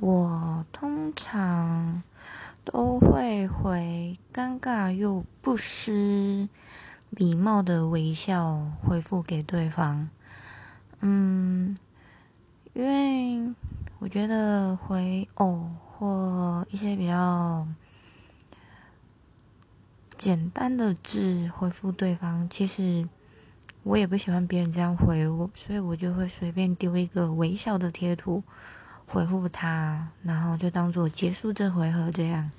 我通常都会回尴尬又不失礼貌的微笑回复给对方。嗯，因为我觉得回哦或一些比较简单的字回复对方，其实我也不喜欢别人这样回我，所以我就会随便丢一个微笑的贴图。回复他，然后就当做结束这回合这样。